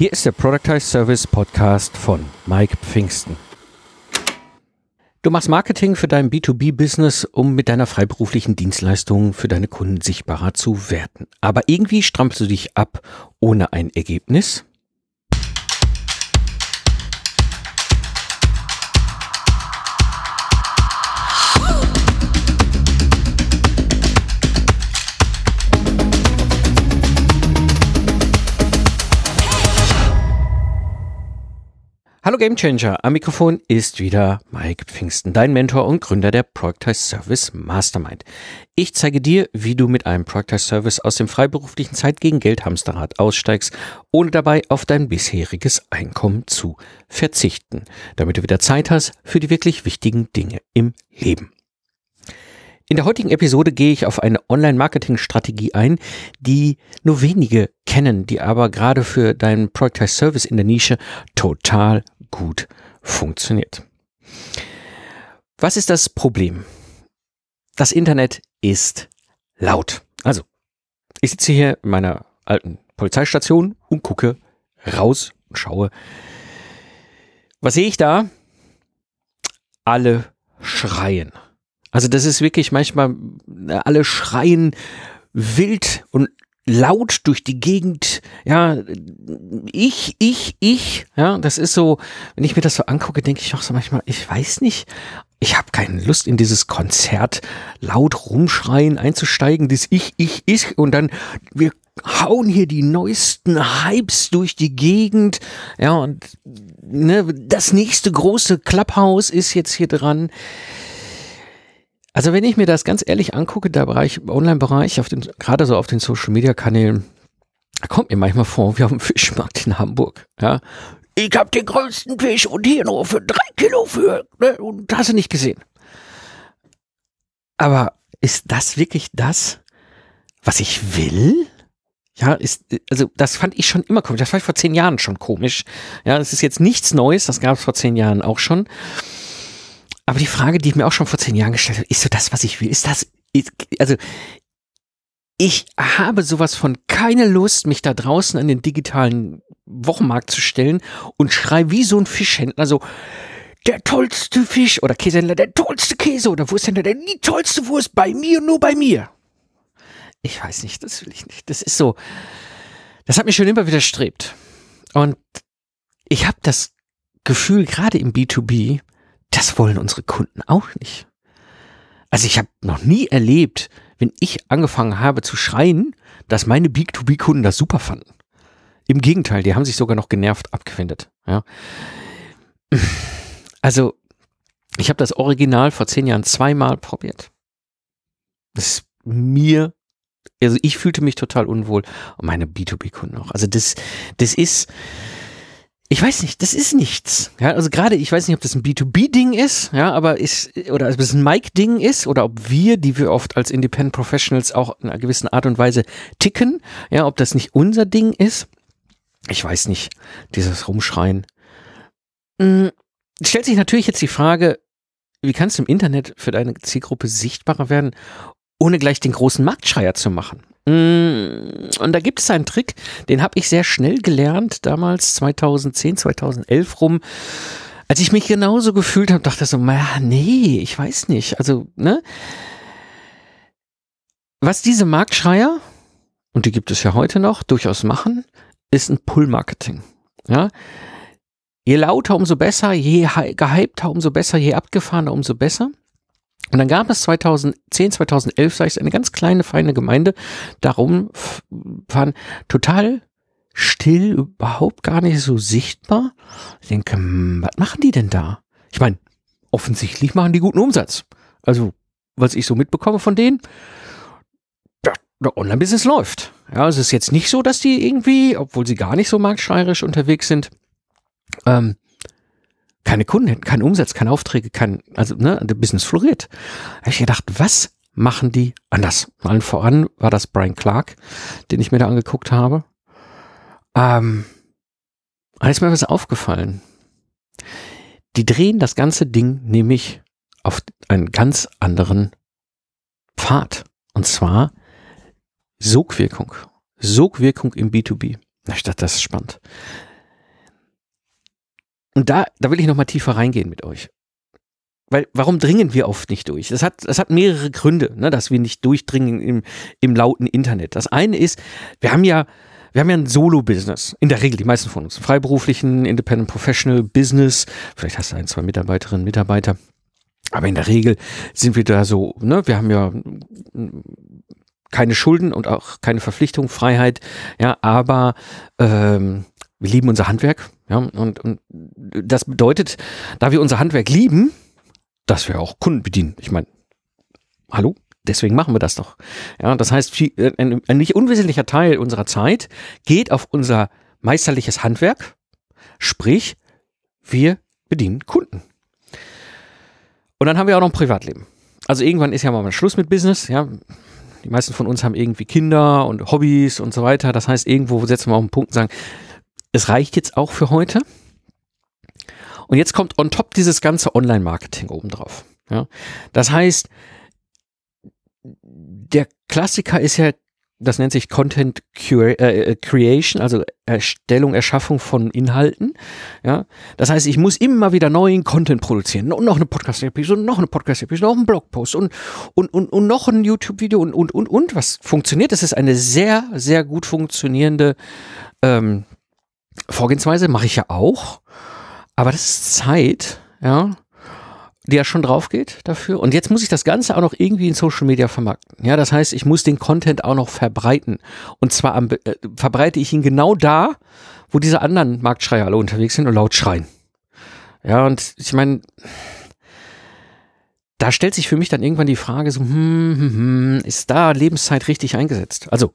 Hier ist der Productize Service Podcast von Mike Pfingsten. Du machst Marketing für dein B2B-Business, um mit deiner freiberuflichen Dienstleistung für deine Kunden sichtbarer zu werden. Aber irgendwie strampelst du dich ab ohne ein Ergebnis. Hallo Gamechanger, am Mikrofon ist wieder Mike Pfingsten, dein Mentor und Gründer der Productize Service Mastermind. Ich zeige dir, wie du mit einem Productize Service aus dem freiberuflichen Zeit gegen Geld Hamsterrad aussteigst, ohne dabei auf dein bisheriges Einkommen zu verzichten, damit du wieder Zeit hast für die wirklich wichtigen Dinge im Leben. In der heutigen Episode gehe ich auf eine Online-Marketing-Strategie ein, die nur wenige kennen, die aber gerade für deinen Product Service in der Nische total gut funktioniert. Was ist das Problem? Das Internet ist laut. Also, ich sitze hier in meiner alten Polizeistation und gucke raus und schaue. Was sehe ich da? Alle schreien. Also das ist wirklich manchmal, äh, alle schreien wild und laut durch die Gegend. Ja, ich, ich, ich. Ja, das ist so, wenn ich mir das so angucke, denke ich auch so manchmal, ich weiß nicht, ich habe keine Lust in dieses Konzert laut rumschreien einzusteigen, das ich, ich, ich und dann wir hauen hier die neuesten Hypes durch die Gegend. Ja, und ne, das nächste große Clubhouse ist jetzt hier dran. Also wenn ich mir das ganz ehrlich angucke, der Bereich, Online-Bereich, auf den, gerade so auf den Social-Media-Kanälen, kommt mir manchmal vor, wie auf dem Fischmarkt in Hamburg. Ja, ich habe den größten Fisch und hier nur für drei Kilo für, ne, und hast du nicht gesehen. Aber ist das wirklich das, was ich will? Ja, ist, also das fand ich schon immer komisch. Das war vor zehn Jahren schon komisch. Ja, das ist jetzt nichts Neues, das gab es vor zehn Jahren auch schon. Aber die Frage, die ich mir auch schon vor zehn Jahren gestellt habe, ist so das, was ich will? Ist das, also, ich habe sowas von keine Lust, mich da draußen an den digitalen Wochenmarkt zu stellen und schrei wie so ein Fischhändler so, der tollste Fisch oder Käsehändler, der tollste Käse oder Wursthändler, der die tollste Wurst bei mir, nur bei mir. Ich weiß nicht, das will ich nicht. Das ist so, das hat mich schon immer widerstrebt. Und ich habe das Gefühl, gerade im B2B, das wollen unsere Kunden auch nicht. Also ich habe noch nie erlebt, wenn ich angefangen habe zu schreien, dass meine B2B-Kunden das super fanden. Im Gegenteil, die haben sich sogar noch genervt abgewendet. Ja. Also ich habe das Original vor zehn Jahren zweimal probiert. Das mir, also ich fühlte mich total unwohl und meine B2B-Kunden auch. Also das, das ist, ich weiß nicht, das ist nichts. Ja, also gerade, ich weiß nicht, ob das ein B2B-Ding ist, ja, aber ist, oder ob es ein Mic-Ding ist, oder ob wir, die wir oft als Independent Professionals auch in einer gewissen Art und Weise ticken, ja, ob das nicht unser Ding ist. Ich weiß nicht, dieses Rumschreien. Hm, stellt sich natürlich jetzt die Frage, wie kannst du im Internet für deine Zielgruppe sichtbarer werden, ohne gleich den großen Marktschreier zu machen? Mm, und da gibt es einen Trick, den habe ich sehr schnell gelernt, damals 2010, 2011 rum. Als ich mich genauso gefühlt habe, dachte ich so, nee, ich weiß nicht. Also, ne? Was diese Marktschreier, und die gibt es ja heute noch, durchaus machen, ist ein Pull-Marketing. Ja? Je lauter, umso besser, je gehypter, umso besser, je abgefahrener, umso besser. Und dann gab es 2010, 2011, sag ich, eine ganz kleine, feine Gemeinde. Darum waren total still, überhaupt gar nicht so sichtbar. Ich denke, hm, was machen die denn da? Ich meine, offensichtlich machen die guten Umsatz. Also, was ich so mitbekomme von denen, der Online-Business läuft. Ja, es ist jetzt nicht so, dass die irgendwie, obwohl sie gar nicht so marktschreierisch unterwegs sind, ähm, keine Kunden hätten, keinen Umsatz, keine Aufträge, kein, also, ne, der Business floriert. Da habe ich gedacht, was machen die anders? Allen voran war das Brian Clark, den ich mir da angeguckt habe. Ähm, da ist mir was aufgefallen. Die drehen das ganze Ding nämlich auf einen ganz anderen Pfad. Und zwar Sogwirkung. Sogwirkung im B2B. Ich dachte, das ist spannend. Und da, da will ich nochmal tiefer reingehen mit euch. Weil, warum dringen wir oft nicht durch? Das hat, das hat mehrere Gründe, ne, dass wir nicht durchdringen im, im lauten Internet. Das eine ist, wir haben ja, wir haben ja ein Solo-Business. In der Regel, die meisten von uns. Freiberuflichen, Independent Professional Business. Vielleicht hast du ein, zwei Mitarbeiterinnen, Mitarbeiter. Aber in der Regel sind wir da so, ne, wir haben ja keine Schulden und auch keine Verpflichtung, Freiheit, ja, aber ähm, wir lieben unser Handwerk, ja, und, und das bedeutet, da wir unser Handwerk lieben, dass wir auch Kunden bedienen. Ich meine, hallo? Deswegen machen wir das doch. Ja, das heißt, ein, ein nicht unwesentlicher Teil unserer Zeit geht auf unser meisterliches Handwerk, sprich, wir bedienen Kunden. Und dann haben wir auch noch ein Privatleben. Also irgendwann ist ja mal Schluss mit Business, ja. Die meisten von uns haben irgendwie Kinder und Hobbys und so weiter. Das heißt, irgendwo setzen wir auf einen Punkt und sagen, es reicht jetzt auch für heute. Und jetzt kommt on top dieses ganze Online-Marketing obendrauf. Ja? Das heißt, der Klassiker ist ja, das nennt sich Content äh, äh, Creation, also Erstellung, Erschaffung von Inhalten. Ja, das heißt, ich muss immer wieder neuen Content produzieren und noch eine Podcast-Episode, noch eine Podcast-Episode, noch einen Blogpost und, und, und, und noch ein YouTube-Video und, und, und, und. Was funktioniert? Das ist eine sehr, sehr gut funktionierende ähm, Vorgehensweise, mache ich ja auch. Aber das ist Zeit, ja, die ja schon drauf geht dafür. Und jetzt muss ich das Ganze auch noch irgendwie in Social Media vermarkten. Ja, das heißt, ich muss den Content auch noch verbreiten. Und zwar am, äh, verbreite ich ihn genau da, wo diese anderen Marktschreier alle unterwegs sind und laut schreien. Ja, und ich meine, da stellt sich für mich dann irgendwann die Frage so, hm, hm, hm, ist da Lebenszeit richtig eingesetzt? Also,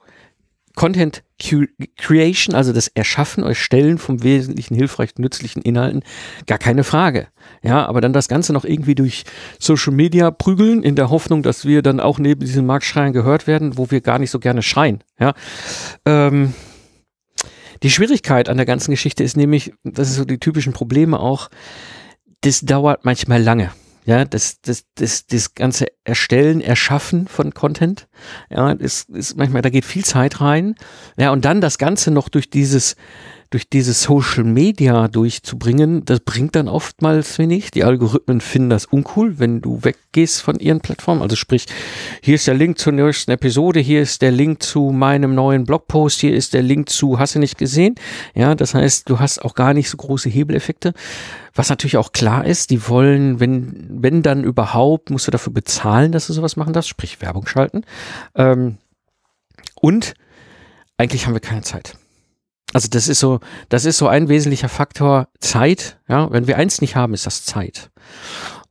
Content Creation, also das Erschaffen, Erstellen vom wesentlichen, hilfreichen, nützlichen Inhalten, gar keine Frage. Ja, aber dann das Ganze noch irgendwie durch Social Media prügeln, in der Hoffnung, dass wir dann auch neben diesen Marktschreien gehört werden, wo wir gar nicht so gerne schreien. Ja, ähm, die Schwierigkeit an der ganzen Geschichte ist nämlich, das ist so die typischen Probleme auch, das dauert manchmal lange. Ja, das, das, das, das ganze Erstellen, Erschaffen von Content, ja, ist, ist manchmal, da geht viel Zeit rein. Ja, und dann das Ganze noch durch dieses, durch dieses Social Media durchzubringen, das bringt dann oftmals wenig. Die Algorithmen finden das uncool, wenn du weggehst von ihren Plattformen. Also sprich, hier ist der Link zur nächsten Episode, hier ist der Link zu meinem neuen Blogpost, hier ist der Link zu, hast du nicht gesehen? Ja, das heißt, du hast auch gar nicht so große Hebeleffekte. Was natürlich auch klar ist, die wollen, wenn, wenn dann überhaupt, musst du dafür bezahlen, dass du sowas machen darfst, sprich Werbung schalten. Ähm, und eigentlich haben wir keine Zeit. Also das ist so, das ist so ein wesentlicher Faktor Zeit. Ja, wenn wir eins nicht haben, ist das Zeit.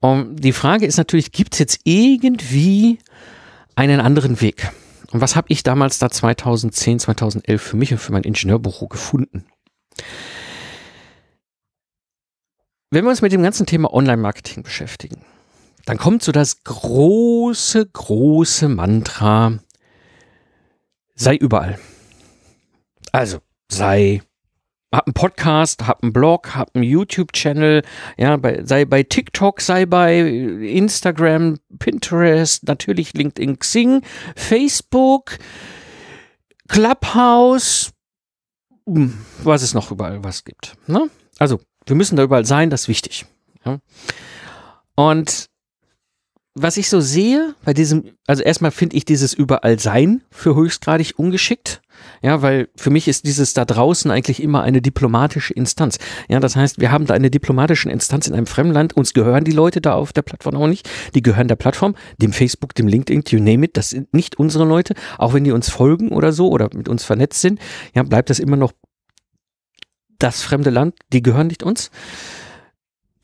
Und die Frage ist natürlich, gibt es jetzt irgendwie einen anderen Weg? Und was habe ich damals da 2010, 2011 für mich und für mein Ingenieurbüro gefunden? Wenn wir uns mit dem ganzen Thema Online-Marketing beschäftigen, dann kommt so das große, große Mantra, sei überall. Also, sei hab einen Podcast, hab einen Blog, hab einen YouTube-Channel, ja, bei, sei bei TikTok, sei bei Instagram, Pinterest, natürlich LinkedIn, Xing, Facebook, Clubhouse, hm, was es noch überall was gibt. Ne? Also, wir müssen da überall sein, das ist wichtig. Ja? Und was ich so sehe bei diesem, also erstmal finde ich dieses überall sein für höchstgradig ungeschickt. Ja, weil für mich ist dieses da draußen eigentlich immer eine diplomatische Instanz. Ja, das heißt, wir haben da eine diplomatische Instanz in einem Fremdland. Uns gehören die Leute da auf der Plattform auch nicht. Die gehören der Plattform, dem Facebook, dem LinkedIn, you name it. Das sind nicht unsere Leute. Auch wenn die uns folgen oder so oder mit uns vernetzt sind, ja, bleibt das immer noch das fremde Land. Die gehören nicht uns.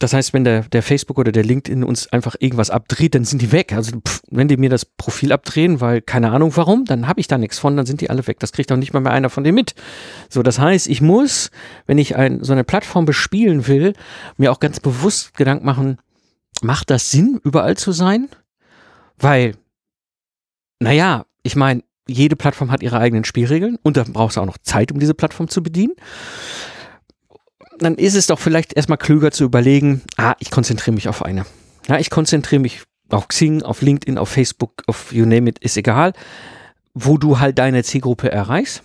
Das heißt, wenn der, der Facebook oder der LinkedIn uns einfach irgendwas abdreht, dann sind die weg. Also pff, wenn die mir das Profil abdrehen, weil keine Ahnung warum, dann habe ich da nichts von, dann sind die alle weg. Das kriegt auch nicht mal mehr einer von denen mit. So, das heißt, ich muss, wenn ich ein, so eine Plattform bespielen will, mir auch ganz bewusst Gedanken machen, macht das Sinn, überall zu sein? Weil, naja, ich meine, jede Plattform hat ihre eigenen Spielregeln und da brauchst du auch noch Zeit, um diese Plattform zu bedienen dann ist es doch vielleicht erstmal klüger zu überlegen, ah, ich konzentriere mich auf eine. Ja, ich konzentriere mich auf Xing, auf LinkedIn, auf Facebook, auf you name it, ist egal, wo du halt deine Zielgruppe erreichst.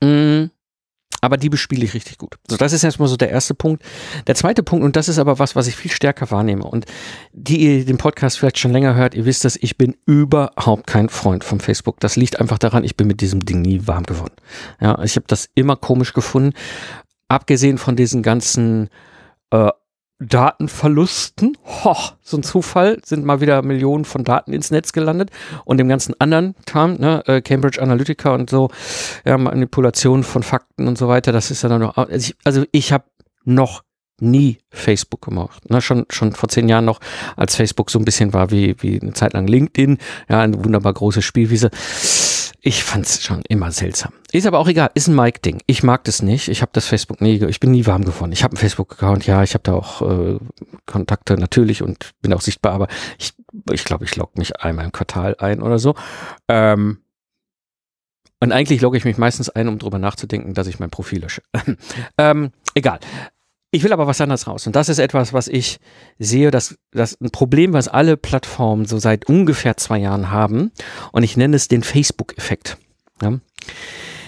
Mm. Aber die bespiele ich richtig gut. So, das ist erstmal so der erste Punkt. Der zweite Punkt, und das ist aber was, was ich viel stärker wahrnehme. Und die ihr den Podcast vielleicht schon länger hört, ihr wisst das, ich bin überhaupt kein Freund von Facebook. Das liegt einfach daran, ich bin mit diesem Ding nie warm geworden. Ja, ich habe das immer komisch gefunden. Abgesehen von diesen ganzen äh, Datenverlusten, hoch, so ein Zufall, sind mal wieder Millionen von Daten ins Netz gelandet und dem ganzen anderen Kram, ne, äh, Cambridge Analytica und so, ja, Manipulation von Fakten und so weiter, das ist ja dann noch, also ich, also ich habe noch nie Facebook gemacht. Ne, schon, schon vor zehn Jahren noch, als Facebook so ein bisschen war wie, wie eine Zeit lang LinkedIn, ja, eine wunderbar große Spielwiese. Ich fand's schon immer seltsam. Ist aber auch egal, ist ein Mike-Ding. Ich mag das nicht. Ich habe das Facebook nie, ich bin nie warm geworden. Ich habe einen Facebook-Account, ja, ich habe da auch äh, Kontakte natürlich und bin auch sichtbar, aber ich ich, glaube, ich logge mich einmal im Quartal ein oder so. Ähm, und eigentlich logge ich mich meistens ein, um drüber nachzudenken, dass ich mein Profil lösche. ähm, egal. Ich will aber was anderes raus. Und das ist etwas, was ich sehe, dass das ein Problem, was alle Plattformen so seit ungefähr zwei Jahren haben. Und ich nenne es den Facebook-Effekt. Ja.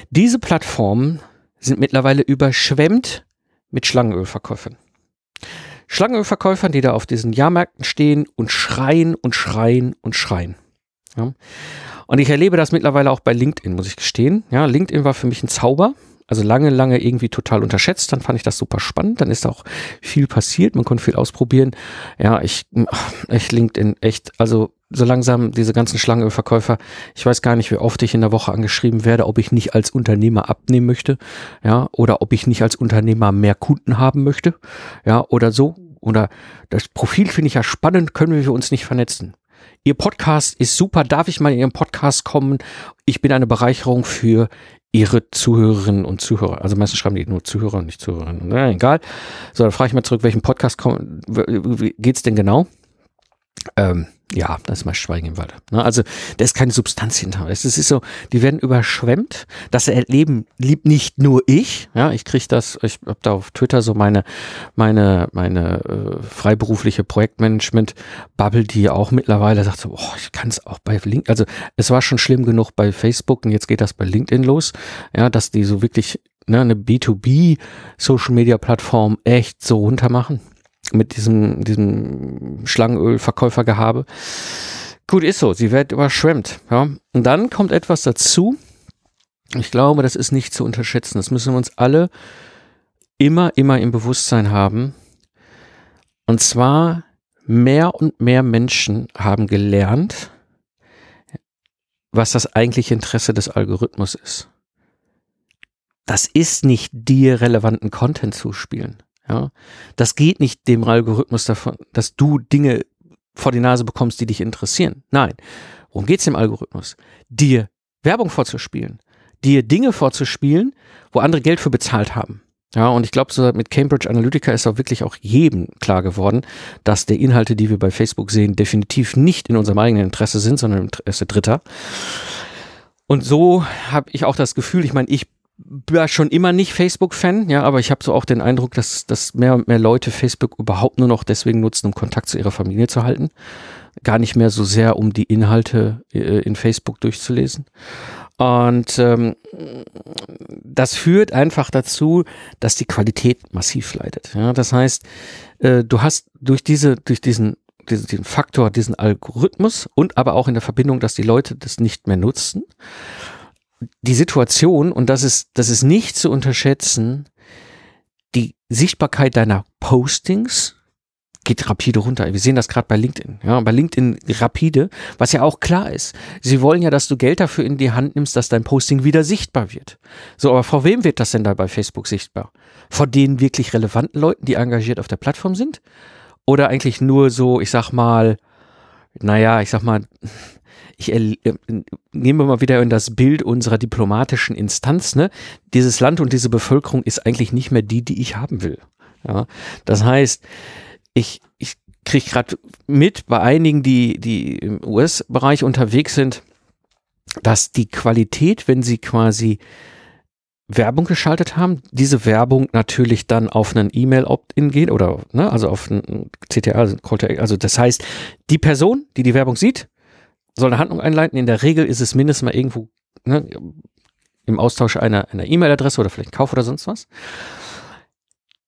Diese Plattformen sind mittlerweile überschwemmt mit Schlangenölverkäufern. Schlangenölverkäufern, die da auf diesen Jahrmärkten stehen und schreien und schreien und schreien. Ja. Und ich erlebe das mittlerweile auch bei LinkedIn, muss ich gestehen. Ja, LinkedIn war für mich ein Zauber also lange, lange irgendwie total unterschätzt. Dann fand ich das super spannend. Dann ist auch viel passiert. Man konnte viel ausprobieren. Ja, ich, ich LinkedIn echt, also so langsam diese ganzen Schlangenverkäufer. Ich weiß gar nicht, wie oft ich in der Woche angeschrieben werde, ob ich nicht als Unternehmer abnehmen möchte. Ja, oder ob ich nicht als Unternehmer mehr Kunden haben möchte. Ja, oder so. Oder das Profil finde ich ja spannend, können wir uns nicht vernetzen. Ihr Podcast ist super. Darf ich mal in Ihren Podcast kommen? Ich bin eine Bereicherung für ihre Zuhörerinnen und Zuhörer. Also meistens schreiben die nur Zuhörer und nicht Zuhörerinnen. Na, egal. So, dann frage ich mal zurück, welchen Podcast geht es denn genau? Ähm, ja, das ist mal Schweigen im Walde. Ne? Also da ist keine Substanz hinter. Es ist so, die werden überschwemmt. Das erleben liebt nicht nur ich. Ja, ich kriege das, ich habe da auf Twitter so meine, meine, meine äh, freiberufliche Projektmanagement-Bubble, die auch mittlerweile sagt so, oh, ich kann es auch bei LinkedIn. Also es war schon schlimm genug bei Facebook und jetzt geht das bei LinkedIn los. Ja, dass die so wirklich ne, eine B2B Social Media Plattform echt so runter machen mit diesem, diesem Schlangenölverkäufergehabe. Gut, ist so, sie wird überschwemmt. Ja. Und dann kommt etwas dazu. Ich glaube, das ist nicht zu unterschätzen. Das müssen wir uns alle immer, immer im Bewusstsein haben. Und zwar mehr und mehr Menschen haben gelernt, was das eigentliche Interesse des Algorithmus ist. Das ist nicht dir relevanten Content zu spielen. Ja, das geht nicht dem Algorithmus davon, dass du Dinge vor die Nase bekommst, die dich interessieren. Nein. Worum geht's dem Algorithmus? Dir Werbung vorzuspielen, dir Dinge vorzuspielen, wo andere Geld für bezahlt haben. Ja, und ich glaube, so mit Cambridge Analytica ist auch wirklich auch jedem klar geworden, dass die Inhalte, die wir bei Facebook sehen, definitiv nicht in unserem eigenen Interesse sind, sondern im Interesse Dritter. Und so habe ich auch das Gefühl, ich meine, ich war schon immer nicht Facebook-Fan, ja, aber ich habe so auch den Eindruck, dass, dass mehr und mehr Leute Facebook überhaupt nur noch deswegen nutzen, um Kontakt zu ihrer Familie zu halten. Gar nicht mehr so sehr, um die Inhalte äh, in Facebook durchzulesen. Und ähm, das führt einfach dazu, dass die Qualität massiv leidet. Ja, das heißt, äh, du hast durch diese, durch diesen diesen, diesen Faktor, diesen Algorithmus und aber auch in der Verbindung, dass die Leute das nicht mehr nutzen, die Situation, und das ist, das ist nicht zu unterschätzen, die Sichtbarkeit deiner Postings geht rapide runter. Wir sehen das gerade bei LinkedIn. Ja, bei LinkedIn rapide, was ja auch klar ist. Sie wollen ja, dass du Geld dafür in die Hand nimmst, dass dein Posting wieder sichtbar wird. So, aber vor wem wird das denn da bei Facebook sichtbar? Vor den wirklich relevanten Leuten, die engagiert auf der Plattform sind? Oder eigentlich nur so, ich sag mal, naja, ich sag mal, ich äh, nehmen wir mal wieder in das Bild unserer diplomatischen Instanz, ne? Dieses Land und diese Bevölkerung ist eigentlich nicht mehr die, die ich haben will. Ja? Das heißt, ich, ich kriege gerade mit bei einigen, die, die im US-Bereich unterwegs sind, dass die Qualität, wenn sie quasi Werbung geschaltet haben, diese Werbung natürlich dann auf einen E-Mail-Opt-in geht oder ne, also auf ein CTA, also, also das heißt, die Person, die die Werbung sieht, soll eine Handlung einleiten. In der Regel ist es mindestens mal irgendwo ne, im Austausch einer einer E-Mail-Adresse oder vielleicht Kauf oder sonst was,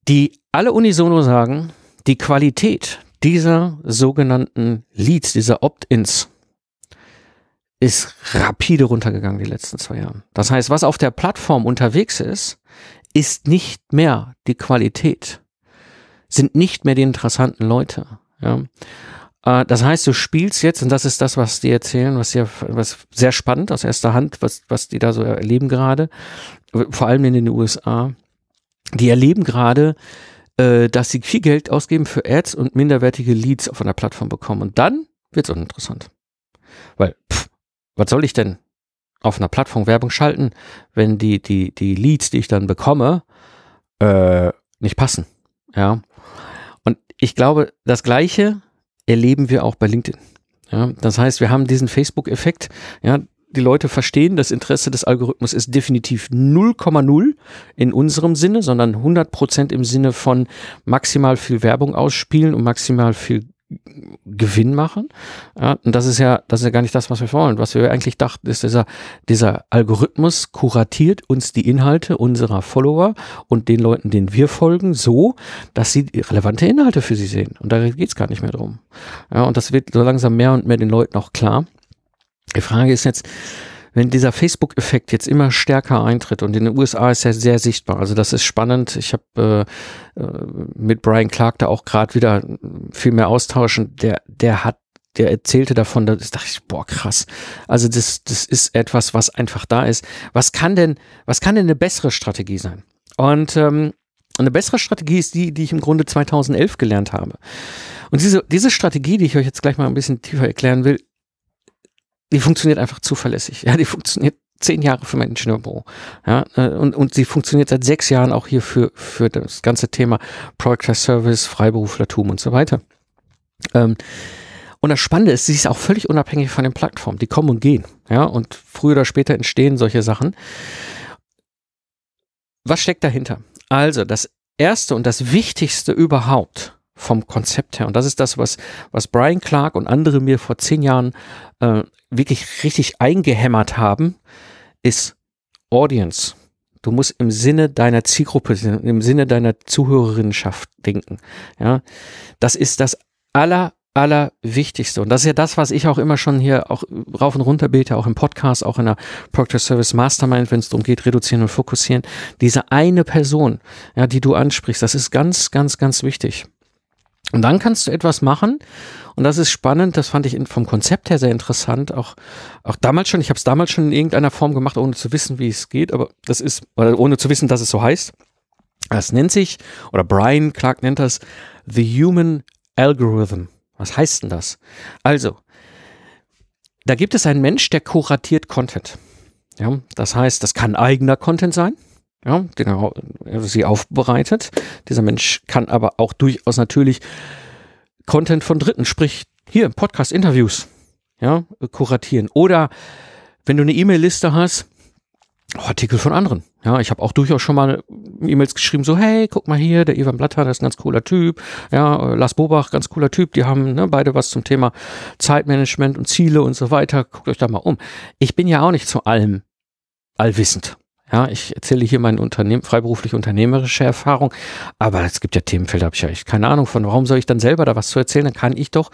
die alle unisono sagen, die Qualität dieser sogenannten Leads, dieser Opt-ins, ist rapide runtergegangen die letzten zwei Jahre. Das heißt, was auf der Plattform unterwegs ist, ist nicht mehr die Qualität, sind nicht mehr die interessanten Leute. Ja. Äh, das heißt, du spielst jetzt, und das ist das, was die erzählen, was sehr, was sehr spannend aus erster Hand, was, was die da so erleben gerade, vor allem in den USA. Die erleben gerade, äh, dass sie viel Geld ausgeben für Ads und minderwertige Leads auf einer Plattform bekommen. Und dann wird es uninteressant. Weil, pff, was soll ich denn auf einer Plattform Werbung schalten, wenn die, die, die Leads, die ich dann bekomme, äh, nicht passen. Ja. Und ich glaube, das Gleiche erleben wir auch bei LinkedIn. Ja, das heißt, wir haben diesen Facebook-Effekt. Ja, die Leute verstehen, das Interesse des Algorithmus ist definitiv 0,0 in unserem Sinne, sondern 100 Prozent im Sinne von maximal viel Werbung ausspielen und maximal viel Gewinn machen. Ja, und das ist ja, das ist ja gar nicht das, was wir wollen. Was wir eigentlich dachten, ist dieser, dieser Algorithmus kuratiert uns die Inhalte unserer Follower und den Leuten, denen wir folgen, so, dass sie relevante Inhalte für sie sehen. Und da geht es gar nicht mehr drum. Ja, und das wird so langsam mehr und mehr den Leuten auch klar. Die Frage ist jetzt, wenn dieser Facebook-Effekt jetzt immer stärker eintritt und in den USA ist er sehr sichtbar, also das ist spannend. Ich habe äh, äh, mit Brian Clark da auch gerade wieder viel mehr austauschen. Der, der hat der erzählte davon, da dachte ich, boah, krass. Also das, das ist etwas, was einfach da ist. Was kann denn, was kann denn eine bessere Strategie sein? Und ähm, eine bessere Strategie ist die, die ich im Grunde 2011 gelernt habe. Und diese, diese Strategie, die ich euch jetzt gleich mal ein bisschen tiefer erklären will, die funktioniert einfach zuverlässig. Ja, die funktioniert zehn Jahre für mein Ingenieurbüro. Ja, äh, und, und sie funktioniert seit sechs Jahren auch hier für, für das ganze Thema Project Service, Freiberuflertum und so weiter. Ähm, und das Spannende ist, sie ist auch völlig unabhängig von den Plattformen. Die kommen und gehen. Ja, und früher oder später entstehen solche Sachen. Was steckt dahinter? Also, das erste und das wichtigste überhaupt vom Konzept her. Und das ist das, was, was Brian Clark und andere mir vor zehn Jahren äh, wirklich richtig eingehämmert haben, ist Audience. Du musst im Sinne deiner Zielgruppe, im Sinne deiner Zuhörerinnenschaft denken. Ja, das ist das aller, aller Wichtigste. Und das ist ja das, was ich auch immer schon hier auch rauf und runter bete, auch im Podcast, auch in der Proctor Service Mastermind, wenn es darum geht, reduzieren und fokussieren. Diese eine Person, ja, die du ansprichst, das ist ganz, ganz, ganz wichtig. Und dann kannst du etwas machen und das ist spannend, das fand ich vom Konzept her sehr interessant, auch, auch damals schon, ich habe es damals schon in irgendeiner Form gemacht, ohne zu wissen, wie es geht, aber das ist, oder ohne zu wissen, dass es so heißt. Das nennt sich, oder Brian Clark nennt das The Human Algorithm. Was heißt denn das? Also, da gibt es einen Mensch, der kuratiert Content. Ja, das heißt, das kann eigener Content sein ja, er sie aufbereitet. Dieser Mensch kann aber auch durchaus natürlich Content von Dritten, sprich hier Podcast, Interviews, ja, kuratieren. Oder wenn du eine E-Mail-Liste hast, Artikel von anderen. Ja, ich habe auch durchaus schon mal E-Mails geschrieben, so, hey, guck mal hier, der Ivan Blatter, das ist ein ganz cooler Typ. Ja, Lars Bobach, ganz cooler Typ. Die haben ne, beide was zum Thema Zeitmanagement und Ziele und so weiter. Guckt euch da mal um. Ich bin ja auch nicht zu allem allwissend. Ja, ich erzähle hier meine Unternehmen, freiberuflich unternehmerische Erfahrung, aber es gibt ja Themenfelder, habe ich ja echt keine Ahnung von. Warum soll ich dann selber da was zu erzählen? Dann kann ich doch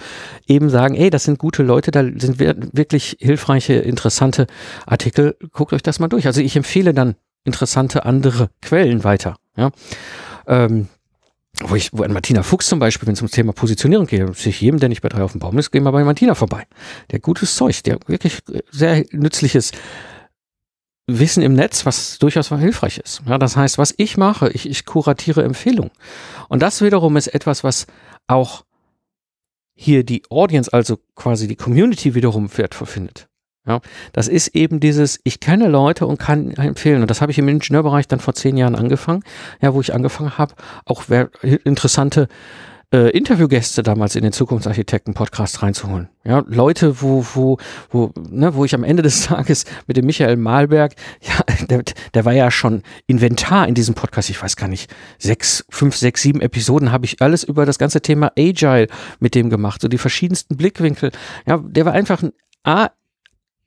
eben sagen, ey, das sind gute Leute, da sind wirklich hilfreiche, interessante Artikel. Guckt euch das mal durch. Also ich empfehle dann interessante andere Quellen weiter. Ja. Ähm, wo ich, wo an Martina Fuchs zum Beispiel, wenn es ums Thema Positionierung geht, sich jedem, der nicht bei drei auf dem Baum ist, gehen wir bei Martina vorbei. Der gutes Zeug, der wirklich sehr nützliches Wissen im Netz, was durchaus hilfreich ist. Ja, das heißt, was ich mache, ich, ich kuratiere Empfehlungen. Und das wiederum ist etwas, was auch hier die Audience, also quasi die Community wiederum wertvoll findet. Ja, das ist eben dieses, ich kenne Leute und kann empfehlen. Und das habe ich im Ingenieurbereich dann vor zehn Jahren angefangen, ja, wo ich angefangen habe, auch interessante äh, Interviewgäste damals in den Zukunftsarchitekten-Podcast reinzuholen. Ja, Leute, wo, wo, wo, ne, wo ich am Ende des Tages mit dem Michael Malberg, ja, der, der war ja schon Inventar in diesem Podcast, ich weiß gar nicht, sechs, fünf, sechs, sieben Episoden habe ich alles über das ganze Thema Agile mit dem gemacht, so die verschiedensten Blickwinkel. Ja, der war einfach ein A,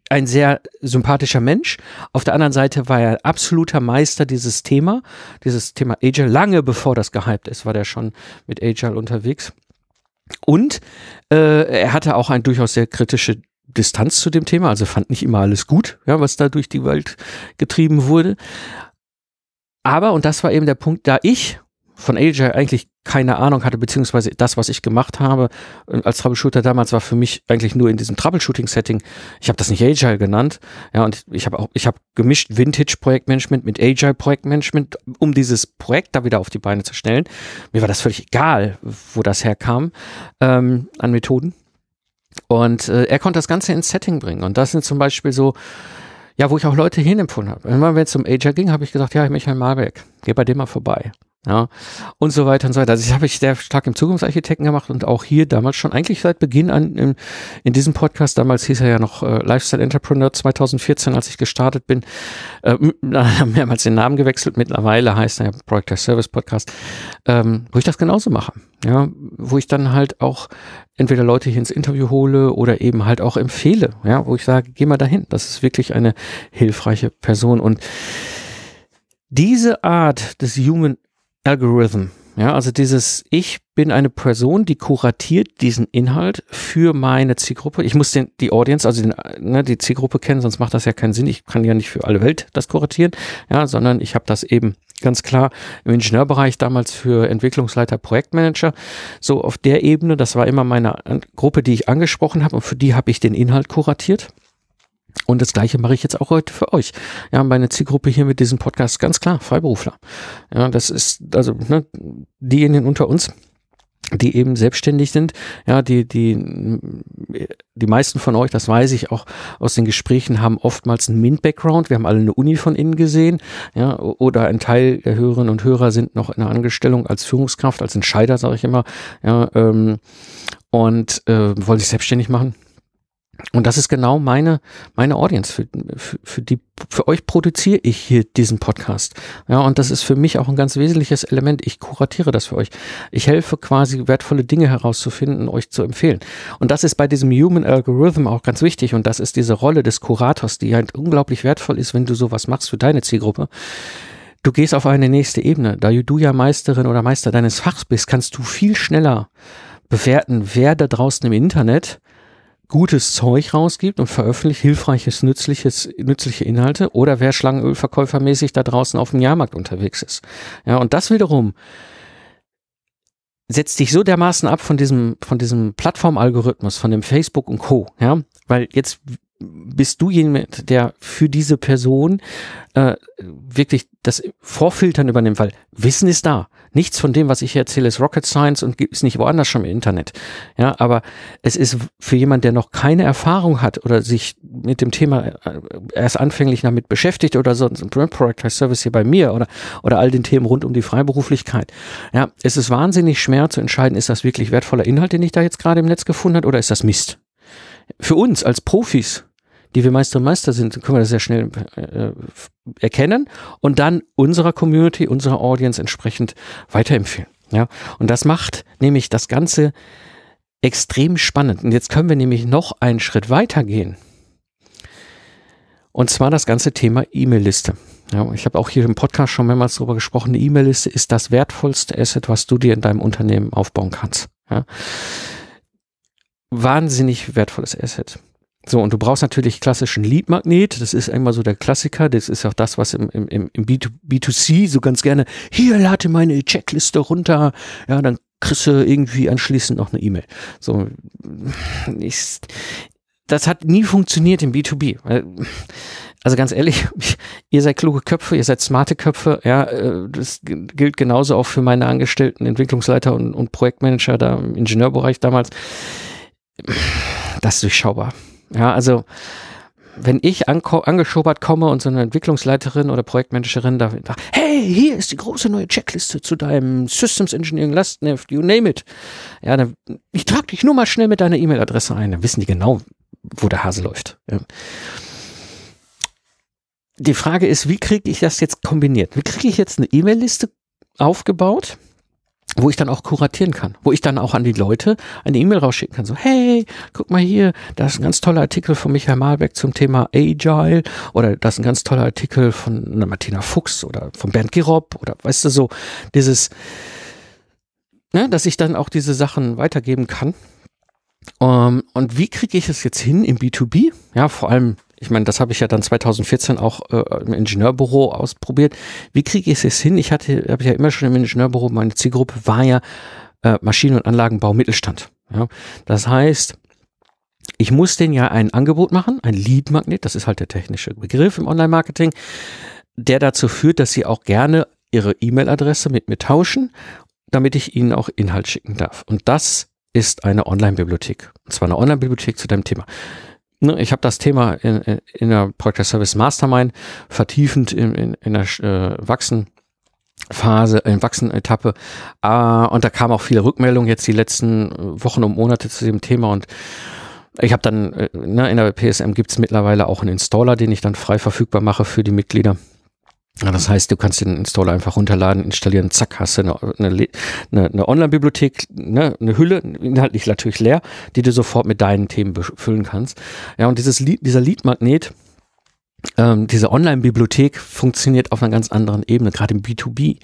ein sehr sympathischer Mensch. Auf der anderen Seite war er absoluter Meister dieses Thema, dieses Thema Agile. Lange bevor das gehypt ist, war der schon mit Agile unterwegs. Und äh, er hatte auch ein durchaus sehr kritische Distanz zu dem Thema, also fand nicht immer alles gut, ja, was da durch die Welt getrieben wurde. Aber, und das war eben der Punkt, da ich von Agile eigentlich keine Ahnung hatte, beziehungsweise das, was ich gemacht habe äh, als Troubleshooter damals, war für mich eigentlich nur in diesem Troubleshooting-Setting. Ich habe das nicht Agile genannt, ja, und ich habe auch, ich habe gemischt Vintage-Projektmanagement mit Agile-Projektmanagement, um dieses Projekt da wieder auf die Beine zu stellen. Mir war das völlig egal, wo das herkam ähm, an Methoden. Und äh, er konnte das Ganze ins Setting bringen. Und das sind zum Beispiel so, ja, wo ich auch Leute hinempfunden habe. Wenn es um Agile ging, habe ich gesagt, ja, Michael Malbeck, geh bei dem mal vorbei ja, und so weiter und so weiter. Also das habe ich sehr stark im Zukunftsarchitekten gemacht und auch hier damals schon eigentlich seit Beginn an in, in diesem Podcast, damals hieß er ja noch äh, Lifestyle Entrepreneur 2014, als ich gestartet bin, äh, mehrmals den Namen gewechselt, mittlerweile heißt er ja Project Service Podcast, ähm, wo ich das genauso mache, ja, wo ich dann halt auch entweder Leute hier ins Interview hole oder eben halt auch empfehle, ja, wo ich sage, geh mal dahin, das ist wirklich eine hilfreiche Person. Und diese Art des Human Algorithm. Ja, also dieses, ich bin eine Person, die kuratiert diesen Inhalt für meine Zielgruppe. Ich muss den, die Audience, also den, ne, die Zielgruppe kennen, sonst macht das ja keinen Sinn. Ich kann ja nicht für alle Welt das kuratieren, ja, sondern ich habe das eben ganz klar im Ingenieurbereich damals für Entwicklungsleiter, Projektmanager. So auf der Ebene, das war immer meine Gruppe, die ich angesprochen habe und für die habe ich den Inhalt kuratiert. Und das gleiche mache ich jetzt auch heute für euch. Ja, meine Zielgruppe hier mit diesem Podcast ganz klar, Freiberufler. Ja, das ist also ne, diejenigen unter uns, die eben selbstständig sind, ja, die, die, die meisten von euch, das weiß ich auch aus den Gesprächen, haben oftmals einen MINT-Background. Wir haben alle eine Uni von innen gesehen, ja, oder ein Teil der Hörerinnen und Hörer sind noch in einer Angestellung als Führungskraft, als Entscheider, sage ich immer, ja, ähm, und äh, wollen sich selbstständig machen und das ist genau meine, meine Audience. Für, für, für, die, für euch produziere ich hier diesen Podcast. Ja, und das ist für mich auch ein ganz wesentliches Element. Ich kuratiere das für euch. Ich helfe quasi wertvolle Dinge herauszufinden, euch zu empfehlen. Und das ist bei diesem Human Algorithm auch ganz wichtig. Und das ist diese Rolle des Kurators, die halt unglaublich wertvoll ist, wenn du sowas machst für deine Zielgruppe. Du gehst auf eine nächste Ebene. Da du ja Meisterin oder Meister deines Fachs bist, kannst du viel schneller bewerten, wer da draußen im Internet gutes Zeug rausgibt und veröffentlicht hilfreiches, nützliches, nützliche Inhalte oder wer Schlangenölverkäufermäßig da draußen auf dem Jahrmarkt unterwegs ist. Ja, und das wiederum setzt dich so dermaßen ab von diesem, von diesem Plattformalgorithmus, von dem Facebook und Co. Ja, weil jetzt bist du jemand, der für diese Person äh, wirklich das Vorfiltern übernimmt, weil Wissen ist da. Nichts von dem, was ich erzähle, ist Rocket Science und ist nicht woanders schon im Internet. Ja, aber es ist für jemand, der noch keine Erfahrung hat oder sich mit dem Thema äh, erst anfänglich damit beschäftigt oder so, ein Product Service hier bei mir oder, oder all den Themen rund um die Freiberuflichkeit. Ja, es ist wahnsinnig schwer zu entscheiden, ist das wirklich wertvoller Inhalt, den ich da jetzt gerade im Netz gefunden habe oder ist das Mist? Für uns als Profis die wir Meister und Meister sind, können wir das sehr schnell äh, erkennen und dann unserer Community, unserer Audience entsprechend weiterempfehlen. Ja, und das macht nämlich das Ganze extrem spannend. Und jetzt können wir nämlich noch einen Schritt weiter gehen. Und zwar das ganze Thema E-Mail-Liste. Ja, ich habe auch hier im Podcast schon mehrmals darüber gesprochen. Eine E-Mail-Liste ist das wertvollste Asset, was du dir in deinem Unternehmen aufbauen kannst. Ja. Wahnsinnig wertvolles Asset. So, und du brauchst natürlich klassischen Lead-Magnet. Das ist einmal so der Klassiker. Das ist auch das, was im, im, im B2, so ganz gerne, hier lade meine Checkliste runter. Ja, dann kriegst du irgendwie anschließend noch eine E-Mail. So, ich, das hat nie funktioniert im B2B. Also ganz ehrlich, ihr seid kluge Köpfe, ihr seid smarte Köpfe, ja, äh, das gilt genauso auch für meine Angestellten, Entwicklungsleiter und, und Projektmanager da im Ingenieurbereich damals. Das ist durchschaubar. Ja, also wenn ich angeschobert komme und so eine Entwicklungsleiterin oder Projektmanagerin da sagt, hey, hier ist die große neue Checkliste zu deinem Systems Engineering Lastneft, you name it. Ja, dann, ich trage dich nur mal schnell mit deiner E-Mail-Adresse ein, dann wissen die genau, wo der Hase läuft. Ja. Die Frage ist, wie kriege ich das jetzt kombiniert? Wie kriege ich jetzt eine E-Mail-Liste aufgebaut, wo ich dann auch kuratieren kann, wo ich dann auch an die Leute eine E-Mail rausschicken kann, so, hey, guck mal hier, da ist ein ganz toller Artikel von Michael Malbeck zum Thema Agile oder da ist ein ganz toller Artikel von Martina Fuchs oder von Bernd Girob oder weißt du so, dieses, ne, dass ich dann auch diese Sachen weitergeben kann. Um, ähm, und wie kriege ich es jetzt hin im B2B? Ja, vor allem ich meine, das habe ich ja dann 2014 auch äh, im Ingenieurbüro ausprobiert. Wie kriege ich es hin? Ich hatte, habe ja immer schon im Ingenieurbüro, meine Zielgruppe war ja äh, Maschinen- und Anlagenbau Mittelstand. Ja? Das heißt, ich muss denen ja ein Angebot machen, ein Lead-Magnet, das ist halt der technische Begriff im Online-Marketing, der dazu führt, dass sie auch gerne ihre E-Mail-Adresse mit mir tauschen, damit ich ihnen auch Inhalt schicken darf. Und das ist eine Online-Bibliothek. Und zwar eine Online-Bibliothek zu deinem Thema ich habe das Thema in, in der Project Service Mastermind vertiefend in, in, in der äh, Wachsen Phase, in Wachsen-Etappe. Äh, und da kam auch viele Rückmeldungen jetzt die letzten Wochen und Monate zu dem Thema und ich habe dann, äh, ne, in der PSM gibt's mittlerweile auch einen Installer, den ich dann frei verfügbar mache für die Mitglieder. Ja, das heißt, du kannst den Installer einfach runterladen, installieren, zack, hast du eine, eine, eine Online-Bibliothek, ne, eine Hülle, inhaltlich natürlich leer, die du sofort mit deinen Themen befüllen kannst. Ja, und dieses Lied, dieser Lead-Magnet, ähm, diese Online-Bibliothek funktioniert auf einer ganz anderen Ebene, gerade im B2B.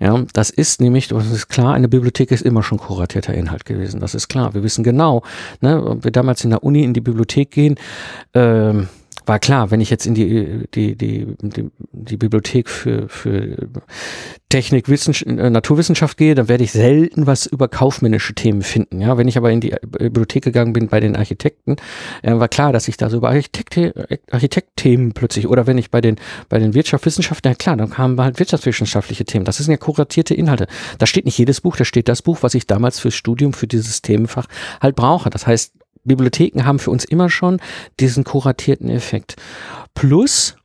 Ja, das ist nämlich, das ist klar, eine Bibliothek ist immer schon kuratierter Inhalt gewesen. Das ist klar. Wir wissen genau, ne, wir damals in der Uni in die Bibliothek gehen, ähm, war klar, wenn ich jetzt in die, die, die, die, die Bibliothek für, für Technik, Wissenschaft, äh, Naturwissenschaft gehe, dann werde ich selten was über kaufmännische Themen finden. Ja, wenn ich aber in die Bibliothek gegangen bin bei den Architekten, äh, war klar, dass ich da so über Architekt, Architektthemen plötzlich oder wenn ich bei den, bei den Wirtschaftswissenschaften, ja klar, dann kamen halt wirtschaftswissenschaftliche Themen. Das sind ja kuratierte Inhalte. Da steht nicht jedes Buch, da steht das Buch, was ich damals fürs Studium, für dieses Themenfach halt brauche. Das heißt, Bibliotheken haben für uns immer schon diesen kuratierten Effekt. Plus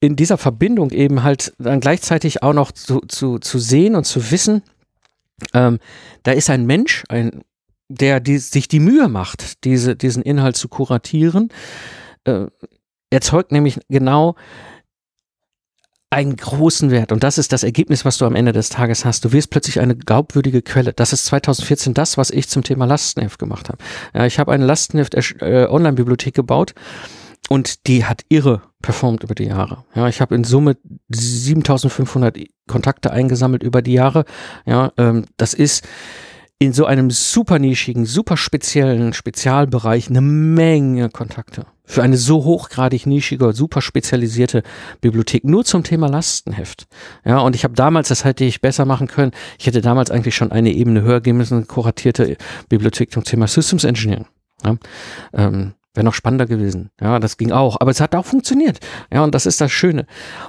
in dieser Verbindung eben halt dann gleichzeitig auch noch zu, zu, zu sehen und zu wissen, ähm, da ist ein Mensch, ein, der die, sich die Mühe macht, diese, diesen Inhalt zu kuratieren, äh, erzeugt nämlich genau einen großen Wert. Und das ist das Ergebnis, was du am Ende des Tages hast. Du wirst plötzlich eine glaubwürdige Quelle. Das ist 2014 das, was ich zum Thema Lastenheft gemacht habe. Ja, ich habe eine Lastenheft-Online-Bibliothek äh, gebaut und die hat irre performt über die Jahre. Ja, ich habe in Summe 7500 Kontakte eingesammelt über die Jahre. Ja, ähm, das ist in so einem super nischigen, super speziellen Spezialbereich eine Menge Kontakte. Für eine so hochgradig nischige, super spezialisierte Bibliothek nur zum Thema Lastenheft. Ja, und ich habe damals, das hätte ich besser machen können, ich hätte damals eigentlich schon eine Ebene höher gehen müssen, kuratierte Bibliothek zum Thema Systems Engineering. Ja, ähm, Wäre noch spannender gewesen. Ja, das ging auch. Aber es hat auch funktioniert. Ja, und das ist das Schöne.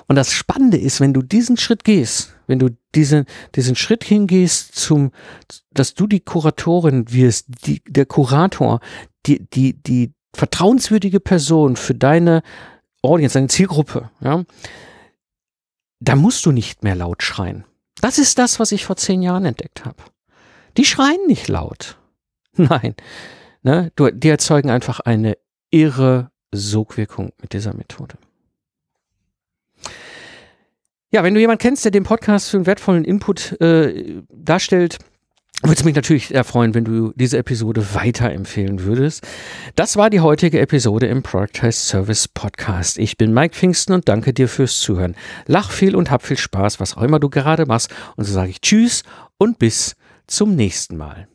Und das Spannende ist, wenn du diesen Schritt gehst, wenn du diesen, diesen Schritt hingehst zum, dass du die Kuratorin wirst, die, der Kurator, die, die, die vertrauenswürdige Person für deine Audience, deine Zielgruppe, ja, da musst du nicht mehr laut schreien. Das ist das, was ich vor zehn Jahren entdeckt habe. Die schreien nicht laut. Nein, Ne? Du, die erzeugen einfach eine irre Sogwirkung mit dieser Methode. Ja, wenn du jemanden kennst, der den Podcast für einen wertvollen Input äh, darstellt, würde es mich natürlich sehr freuen, wenn du diese Episode weiterempfehlen würdest. Das war die heutige Episode im Productize Service Podcast. Ich bin Mike Pfingsten und danke dir fürs Zuhören. Lach viel und hab viel Spaß, was auch immer du gerade machst. Und so sage ich Tschüss und bis zum nächsten Mal.